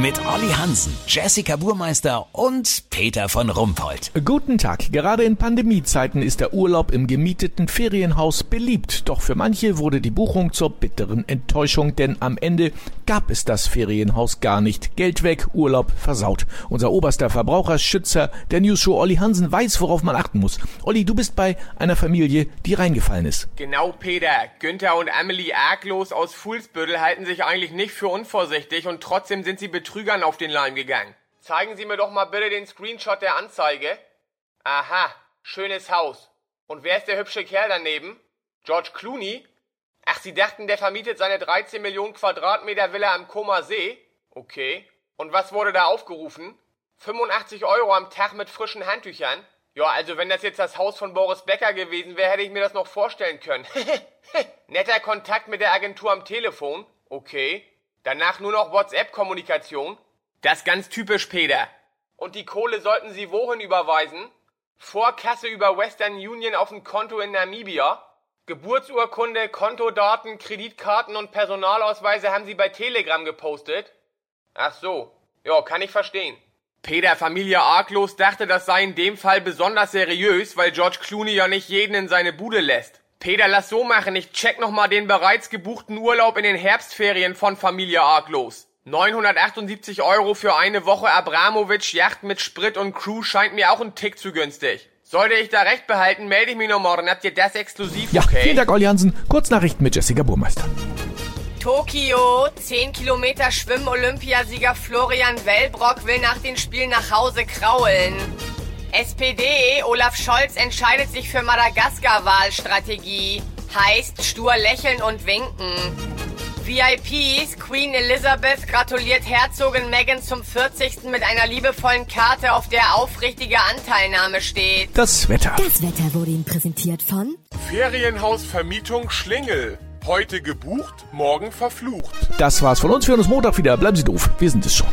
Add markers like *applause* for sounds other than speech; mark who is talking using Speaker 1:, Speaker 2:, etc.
Speaker 1: Mit Olli Hansen, Jessica Burmeister und Peter von Rumpold.
Speaker 2: Guten Tag. Gerade in Pandemiezeiten ist der Urlaub im gemieteten Ferienhaus beliebt. Doch für manche wurde die Buchung zur bitteren Enttäuschung, denn am Ende gab es das Ferienhaus gar nicht. Geld weg, Urlaub versaut. Unser oberster Verbraucherschützer der Newsshow Olli Hansen weiß, worauf man achten muss. Olli, du bist bei einer Familie, die reingefallen ist.
Speaker 3: Genau, Peter. Günther und Emily Arglos aus Fuhlsbüttel halten sich eigentlich nicht für unvorsichtig und trotzdem sind sie betroffen Betrügern auf den Leim gegangen. Zeigen Sie mir doch mal bitte den Screenshot der Anzeige. Aha, schönes Haus. Und wer ist der hübsche Kerl daneben? George Clooney? Ach, Sie dachten, der vermietet seine 13 Millionen Quadratmeter Villa am Koma See? Okay. Und was wurde da aufgerufen? 85 Euro am Tag mit frischen Handtüchern? Ja, also wenn das jetzt das Haus von Boris Becker gewesen wäre, hätte ich mir das noch vorstellen können. *laughs* Netter Kontakt mit der Agentur am Telefon? Okay. Danach nur noch WhatsApp-Kommunikation? Das ganz typisch, Peter. Und die Kohle sollten Sie wohin überweisen? Vorkasse über Western Union auf ein Konto in Namibia? Geburtsurkunde, Kontodaten, Kreditkarten und Personalausweise haben Sie bei Telegram gepostet? Ach so. Ja, kann ich verstehen. Peter, Familie Arglos dachte, das sei in dem Fall besonders seriös, weil George Clooney ja nicht jeden in seine Bude lässt. Peter, lass so machen. Ich check noch mal den bereits gebuchten Urlaub in den Herbstferien von Familie Arglos. 978 Euro für eine Woche Abramowitsch Yacht mit Sprit und Crew scheint mir auch ein Tick zu günstig. Sollte ich da recht behalten, melde ich mich noch morgen. Habt ihr das exklusiv?
Speaker 2: Ja, okay? vielen Dank, Olli Hansen. Kurznachrichten mit Jessica Burmeister.
Speaker 4: Tokio, 10 Kilometer Schwimm-Olympiasieger Florian Wellbrock will nach den Spielen nach Hause kraulen. SPD, Olaf Scholz entscheidet sich für Madagaskar-Wahlstrategie. Heißt stur lächeln und winken. VIPs, Queen Elizabeth gratuliert Herzogin Meghan zum 40. mit einer liebevollen Karte, auf der aufrichtige Anteilnahme steht.
Speaker 2: Das Wetter.
Speaker 5: Das Wetter wurde Ihnen präsentiert von
Speaker 6: Ferienhausvermietung Schlingel. Heute gebucht, morgen verflucht.
Speaker 2: Das war's von uns. Wir hören uns Montag wieder. Bleiben Sie doof. Wir sind es schon.